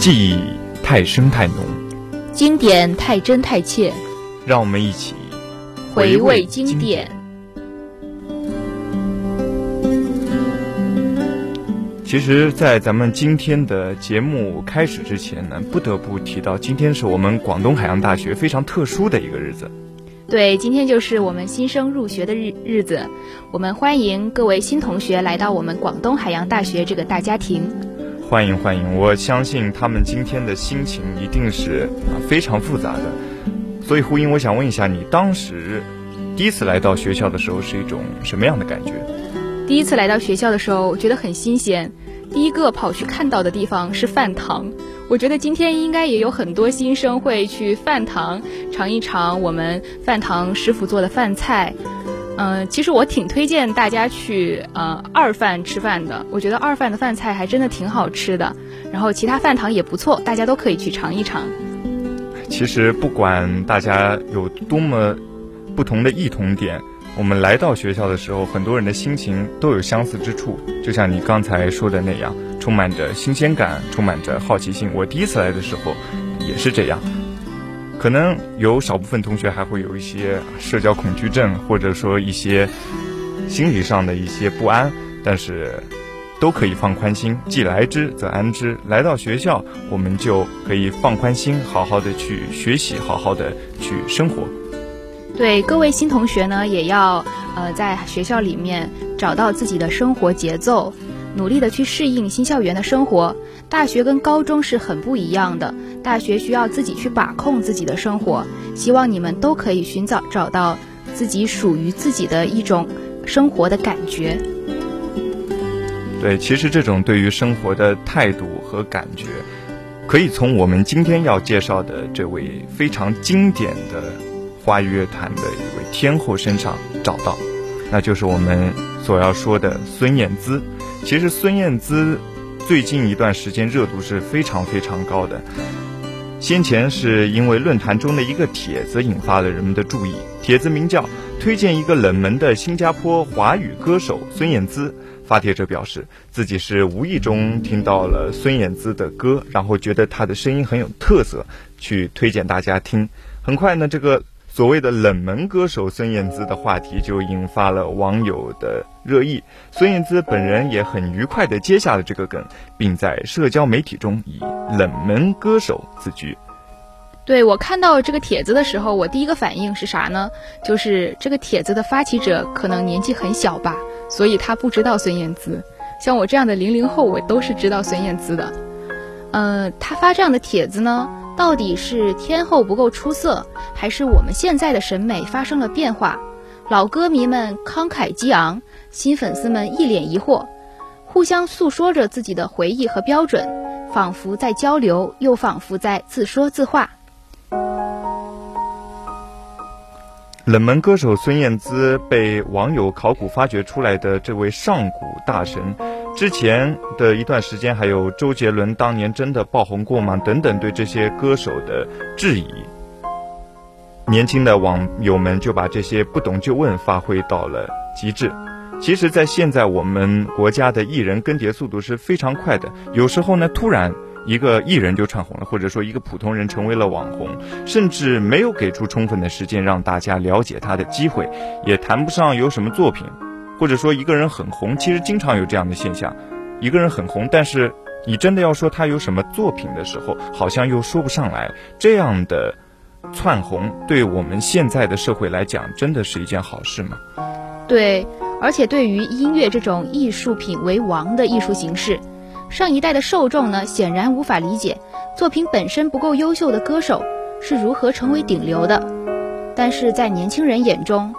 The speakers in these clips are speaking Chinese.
记忆太深太浓，经典太真太切，让我们一起回味经典。其实，在咱们今天的节目开始之前呢，不得不提到，今天是我们广东海洋大学非常特殊的一个日子。对，今天就是我们新生入学的日日子，我们欢迎各位新同学来到我们广东海洋大学这个大家庭。欢迎欢迎！我相信他们今天的心情一定是啊非常复杂的。所以，胡英，我想问一下，你当时第一次来到学校的时候是一种什么样的感觉？第一次来到学校的时候，觉得很新鲜。第一个跑去看到的地方是饭堂，我觉得今天应该也有很多新生会去饭堂尝一尝我们饭堂师傅做的饭菜。嗯，其实我挺推荐大家去呃二饭吃饭的，我觉得二饭的饭菜还真的挺好吃的，然后其他饭堂也不错，大家都可以去尝一尝。其实不管大家有多么不同的异同点。我们来到学校的时候，很多人的心情都有相似之处，就像你刚才说的那样，充满着新鲜感，充满着好奇心。我第一次来的时候也是这样，可能有少部分同学还会有一些社交恐惧症，或者说一些心理上的一些不安，但是都可以放宽心，既来之则安之。来到学校，我们就可以放宽心，好好的去学习，好好的去生活。对各位新同学呢，也要呃在学校里面找到自己的生活节奏，努力的去适应新校园的生活。大学跟高中是很不一样的，大学需要自己去把控自己的生活。希望你们都可以寻找找到自己属于自己的一种生活的感觉。对，其实这种对于生活的态度和感觉，可以从我们今天要介绍的这位非常经典的。华语乐坛的一位天后身上找到，那就是我们所要说的孙燕姿。其实孙燕姿最近一段时间热度是非常非常高的。先前是因为论坛中的一个帖子引发了人们的注意，帖子名叫“推荐一个冷门的新加坡华语歌手孙燕姿”。发帖者表示自己是无意中听到了孙燕姿的歌，然后觉得她的声音很有特色，去推荐大家听。很快呢，这个。所谓的冷门歌手孙燕姿的话题就引发了网友的热议，孙燕姿本人也很愉快地接下了这个梗，并在社交媒体中以冷门歌手自居。对我看到这个帖子的时候，我第一个反应是啥呢？就是这个帖子的发起者可能年纪很小吧，所以他不知道孙燕姿。像我这样的零零后，我都是知道孙燕姿的。嗯，他发这样的帖子呢？到底是天后不够出色，还是我们现在的审美发生了变化？老歌迷们慷慨激昂，新粉丝们一脸疑惑，互相诉说着自己的回忆和标准，仿佛在交流，又仿佛在自说自话。冷门歌手孙燕姿被网友考古发掘出来的这位上古大神。之前的一段时间，还有周杰伦当年真的爆红过吗？等等，对这些歌手的质疑，年轻的网友们就把这些不懂就问发挥到了极致。其实，在现在我们国家的艺人更迭速度是非常快的，有时候呢，突然一个艺人就窜红了，或者说一个普通人成为了网红，甚至没有给出充分的时间让大家了解他的机会，也谈不上有什么作品。或者说一个人很红，其实经常有这样的现象，一个人很红，但是你真的要说他有什么作品的时候，好像又说不上来。这样的窜红，对我们现在的社会来讲，真的是一件好事吗？对，而且对于音乐这种艺术品为王的艺术形式，上一代的受众呢，显然无法理解作品本身不够优秀的歌手是如何成为顶流的，但是在年轻人眼中。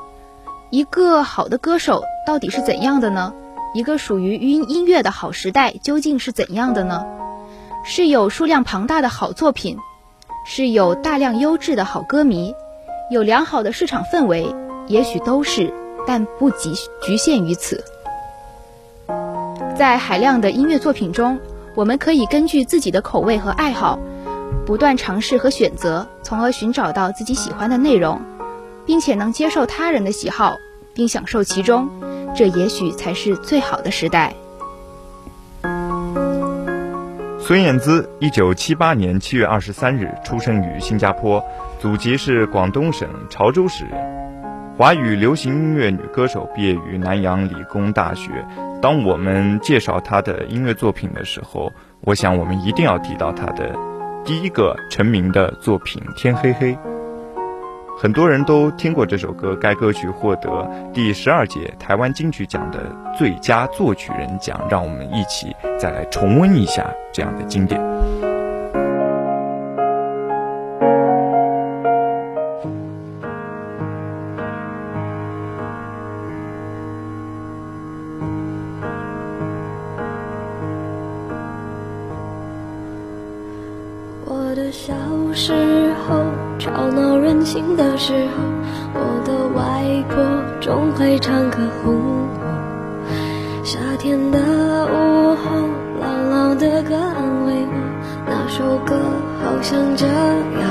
一个好的歌手到底是怎样的呢？一个属于音音乐的好时代究竟是怎样的呢？是有数量庞大的好作品，是有大量优质的好歌迷，有良好的市场氛围，也许都是，但不局局限于此。在海量的音乐作品中，我们可以根据自己的口味和爱好，不断尝试和选择，从而寻找到自己喜欢的内容。并且能接受他人的喜好，并享受其中，这也许才是最好的时代。孙燕姿，一九七八年七月二十三日出生于新加坡，祖籍是广东省潮州市人，华语流行音乐女歌手，毕业于南洋理工大学。当我们介绍她的音乐作品的时候，我想我们一定要提到她的第一个成名的作品《天黑黑》。很多人都听过这首歌，该歌曲获得第十二届台湾金曲奖的最佳作曲人奖。让我们一起再来重温一下这样的经典。我的小时候。吵闹醒的时候，我的外婆总会唱歌哄我。夏天的午后，姥姥的歌安慰我，那首歌好像这样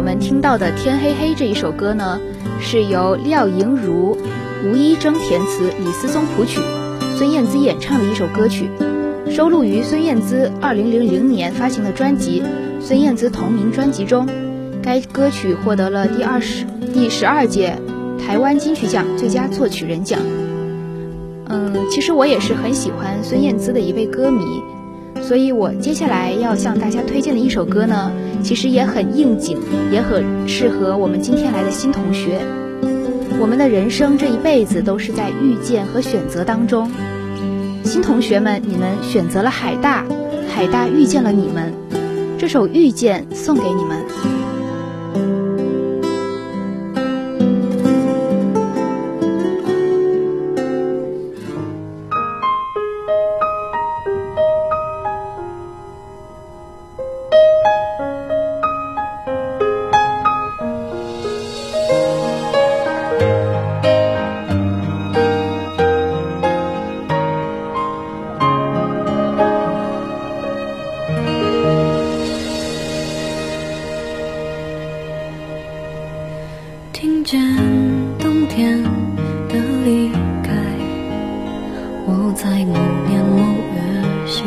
我们听到的《天黑黑》这一首歌呢，是由廖莹如、吴一征填词，李思松谱曲，孙燕姿演唱的一首歌曲，收录于孙燕姿2000年发行的专辑《孙燕姿同名专辑》中。该歌曲获得了第二十第十二届台湾金曲奖最佳作曲人奖。嗯，其实我也是很喜欢孙燕姿的一位歌迷。所以我接下来要向大家推荐的一首歌呢，其实也很应景，也很适合我们今天来的新同学。我们的人生这一辈子都是在遇见和选择当中。新同学们，你们选择了海大，海大遇见了你们。这首《遇见》送给你们。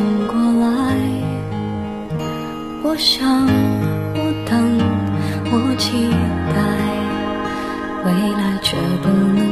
醒过来我想我等我期待未来却不能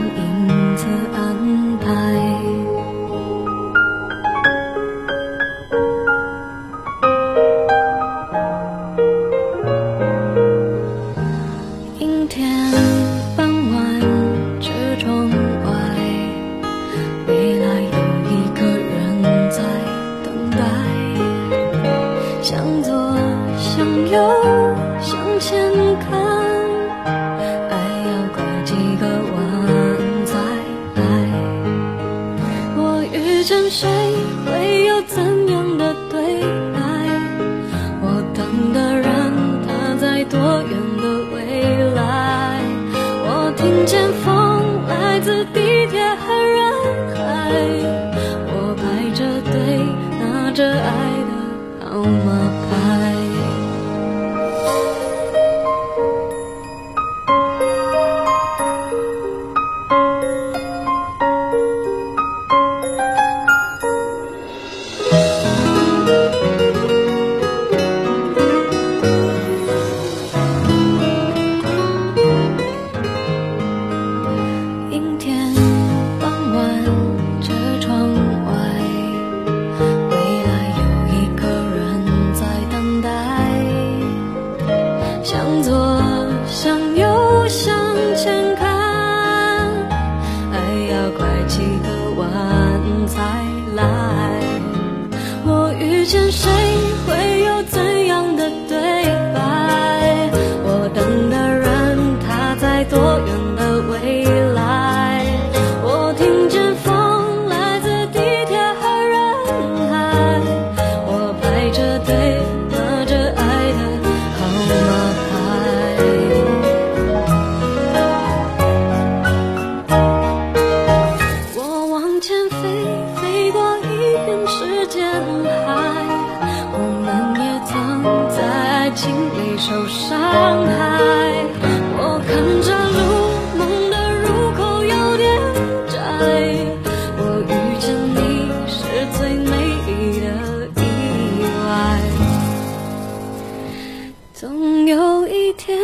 总有一天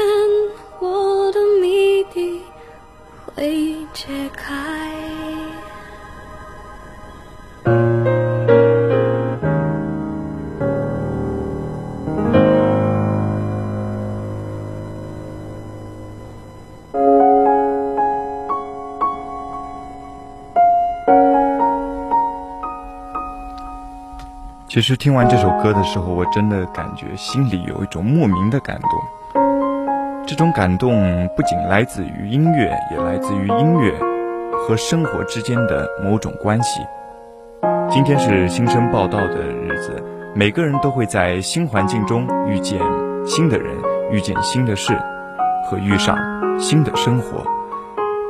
我的谜底会揭开。其实听完这首歌的时候，我真的感觉心里有一种莫名的感动。这种感动不仅来自于音乐，也来自于音乐和生活之间的某种关系。今天是新生报道的日子，每个人都会在新环境中遇见新的人，遇见新的事，和遇上新的生活。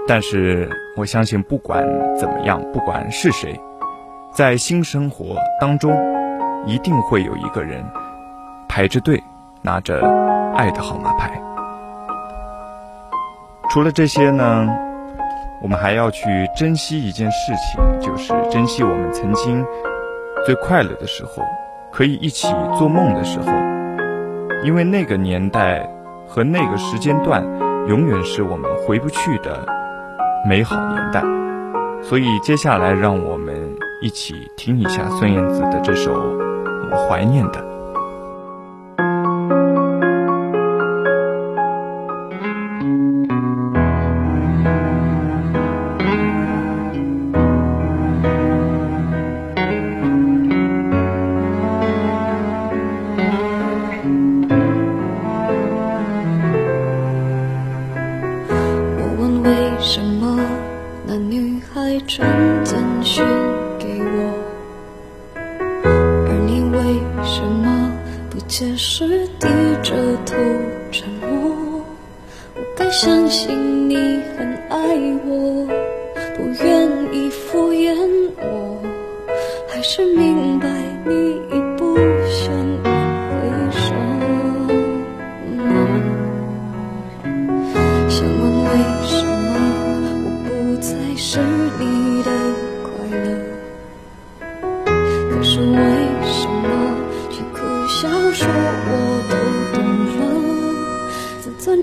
但是我相信，不管怎么样，不管是谁，在新生活当中。一定会有一个人排着队，拿着爱的号码牌。除了这些呢，我们还要去珍惜一件事情，就是珍惜我们曾经最快乐的时候，可以一起做梦的时候。因为那个年代和那个时间段，永远是我们回不去的美好年代。所以接下来，让我们一起听一下孙燕姿的这首。我怀念的。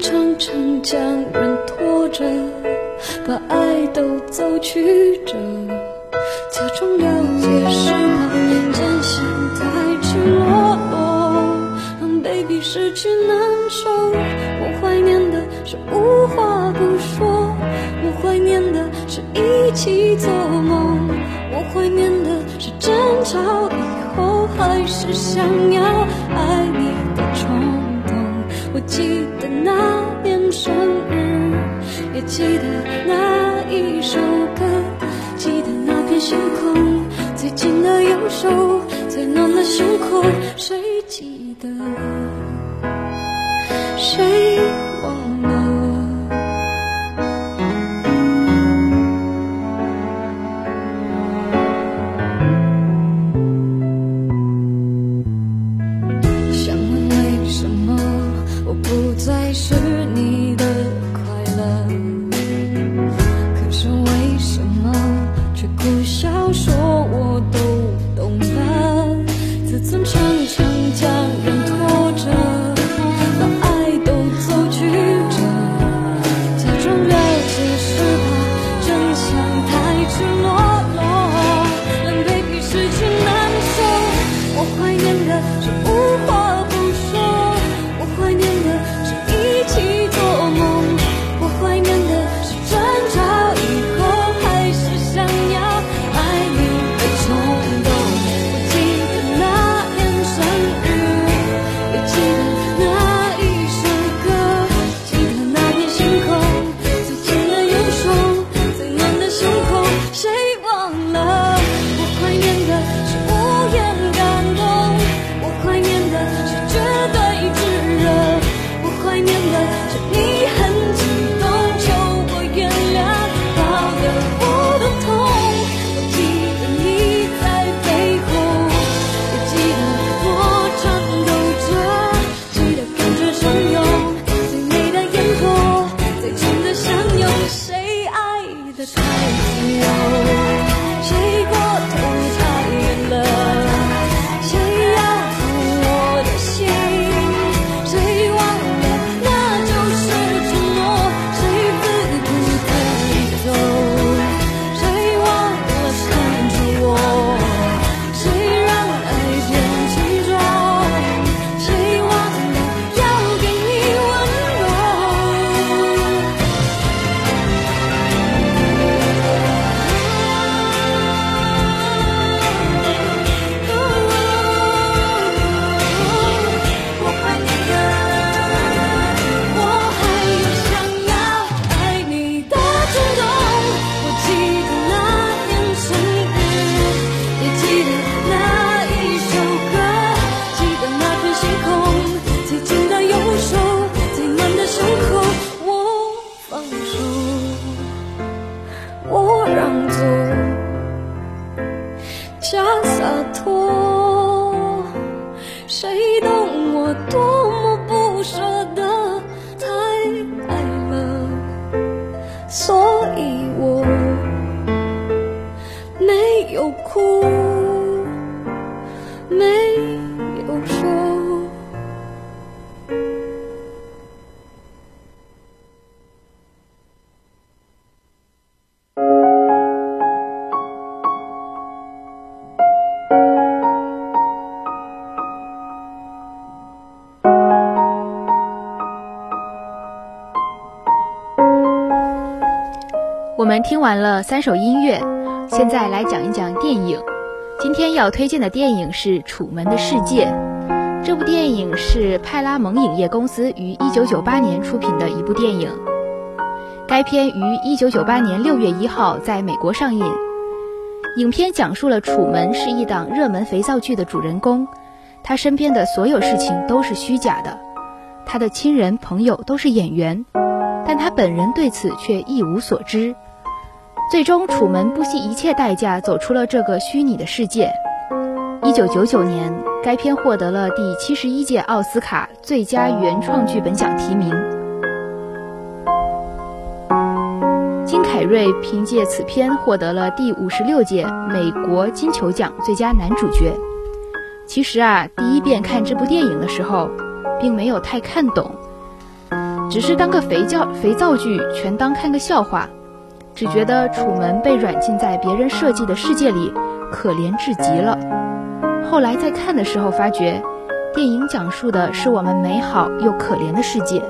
常常将人拖着把爱都走曲折假装了解是怕真相太赤裸裸狼狈比失去难受我怀念的是无话不说我怀念的是一起做梦我怀念的是争吵以后还是想要爱你的冲动。我记记得那一首歌记得那片星空最紧的右手最暖的胸口谁记得？完了三首音乐，现在来讲一讲电影。今天要推荐的电影是《楚门的世界》。这部电影是派拉蒙影业公司于1998年出品的一部电影。该片于1998年6月1号在美国上映。影片讲述了楚门是一档热门肥皂剧的主人公，他身边的所有事情都是虚假的，他的亲人朋友都是演员，但他本人对此却一无所知。最终，楚门不惜一切代价走出了这个虚拟的世界。一九九九年，该片获得了第七十一届奥斯卡最佳原创剧本奖提名。金凯瑞凭借此片获得了第五十六届美国金球奖最佳男主角。其实啊，第一遍看这部电影的时候，并没有太看懂，只是当个肥皂肥皂剧，全当看个笑话。只觉得楚门被软禁在别人设计的世界里，可怜至极了。后来在看的时候，发觉电影讲述的是我们美好又可怜的世界。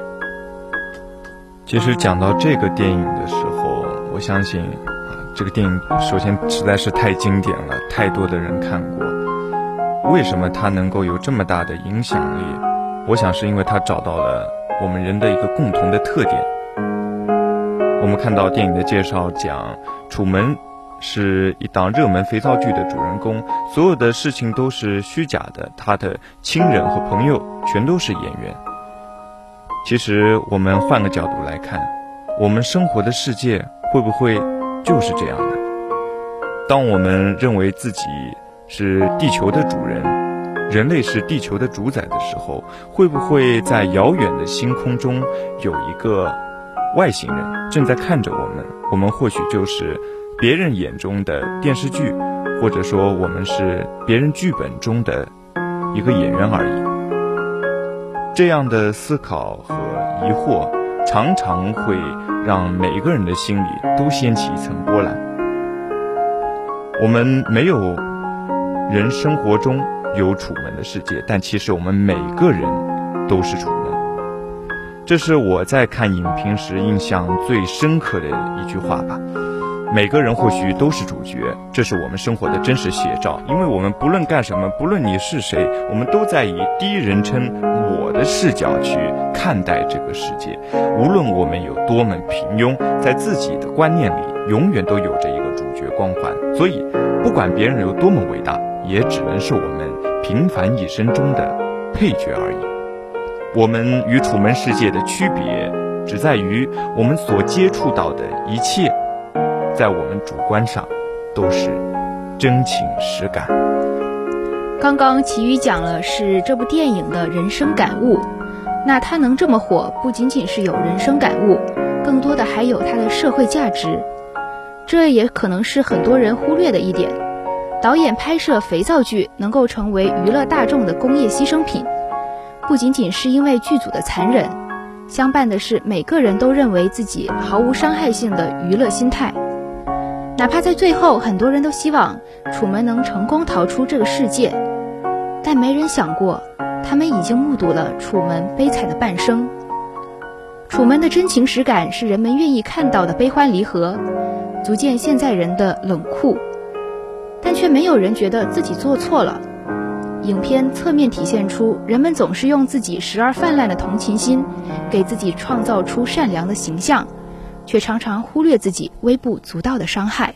其实讲到这个电影的时候，我相信，这个电影首先实在是太经典了，太多的人看过。为什么它能够有这么大的影响力？我想是因为它找到了我们人的一个共同的特点。我们看到电影的介绍讲，楚门是一档热门肥皂剧的主人公，所有的事情都是虚假的，他的亲人和朋友全都是演员。其实我们换个角度来看，我们生活的世界会不会就是这样的？当我们认为自己是地球的主人，人类是地球的主宰的时候，会不会在遥远的星空中有一个？外星人正在看着我们，我们或许就是别人眼中的电视剧，或者说我们是别人剧本中的一个演员而已。这样的思考和疑惑，常常会让每一个人的心里都掀起一层波澜。我们没有人生活中有楚门的世界，但其实我们每个人都是楚门。这是我在看影评时印象最深刻的一句话吧。每个人或许都是主角，这是我们生活的真实写照。因为我们不论干什么，不论你是谁，我们都在以第一人称我的视角去看待这个世界。无论我们有多么平庸，在自己的观念里，永远都有着一个主角光环。所以，不管别人有多么伟大，也只能是我们平凡一生中的配角而已。我们与楚门世界的区别，只在于我们所接触到的一切，在我们主观上都是真情实感。刚刚齐宇讲了是这部电影的人生感悟，那它能这么火，不仅仅是有人生感悟，更多的还有它的社会价值。这也可能是很多人忽略的一点。导演拍摄肥皂剧能够成为娱乐大众的工业牺牲品。不仅仅是因为剧组的残忍，相伴的是每个人都认为自己毫无伤害性的娱乐心态。哪怕在最后，很多人都希望楚门能成功逃出这个世界，但没人想过，他们已经目睹了楚门悲惨的半生。楚门的真情实感是人们愿意看到的悲欢离合，足见现在人的冷酷，但却没有人觉得自己做错了。影片侧面体现出人们总是用自己时而泛滥的同情心，给自己创造出善良的形象，却常常忽略自己微不足道的伤害。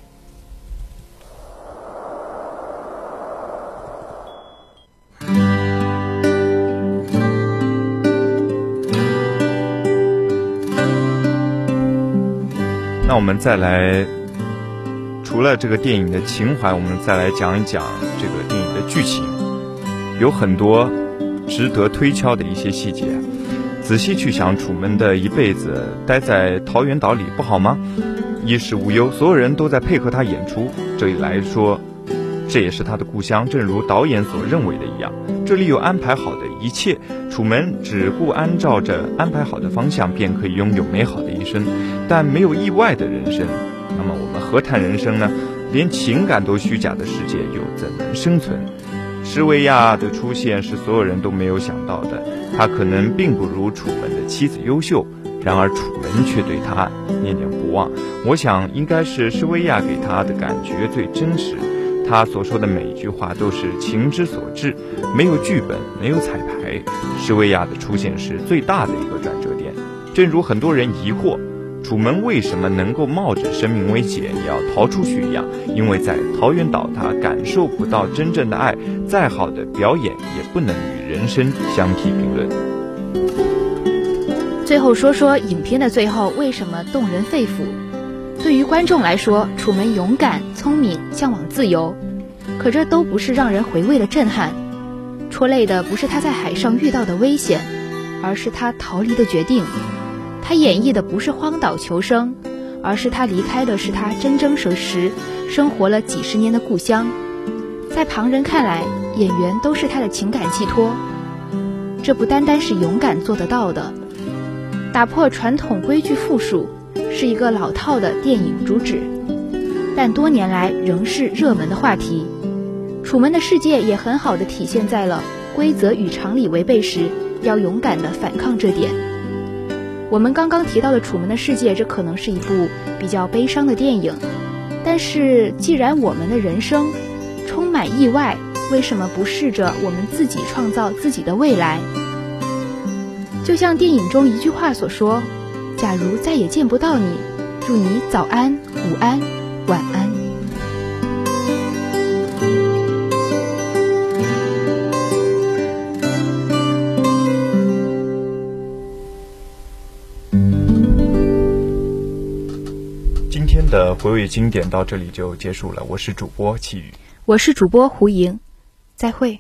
那我们再来，除了这个电影的情怀，我们再来讲一讲这个电影的剧情。有很多值得推敲的一些细节，仔细去想，楚门的一辈子待在桃源岛里不好吗？衣食无忧，所有人都在配合他演出。这里来说，这也是他的故乡，正如导演所认为的一样。这里有安排好的一切，楚门只顾按照着安排好的方向，便可以拥有美好的一生。但没有意外的人生，那么我们何谈人生呢？连情感都虚假的世界，又怎能生存？施维亚的出现是所有人都没有想到的，他可能并不如楚门的妻子优秀，然而楚门却对他念念不忘。我想，应该是施薇亚给他的感觉最真实。他所说的每一句话都是情之所至，没有剧本，没有彩排。施薇亚的出现是最大的一个转折点。正如很多人疑惑，楚门为什么能够冒着生命危险也要逃出去一样，因为在桃源岛他感受不到真正的爱，再好的表演也不能与人生相提并论。最后说说影片的最后为什么动人肺腑。对于观众来说，楚门勇敢、聪明、向往自由，可这都不是让人回味的震撼。戳泪的不是他在海上遇到的危险，而是他逃离的决定。他演绎的不是荒岛求生，而是他离开的是他真真实实生活了几十年的故乡。在旁人看来，演员都是他的情感寄托。这不单单是勇敢做得到的，打破传统规矩复述。是一个老套的电影主旨，但多年来仍是热门的话题。楚门的世界也很好的体现在了规则与常理违背时要勇敢的反抗这点。我们刚刚提到的《楚门的世界》，这可能是一部比较悲伤的电影，但是既然我们的人生充满意外，为什么不试着我们自己创造自己的未来？就像电影中一句话所说。假如再也见不到你，祝你早安、午安、晚安。的回味经典到这里就结束了，我是主播齐宇，我是主播胡莹，再会。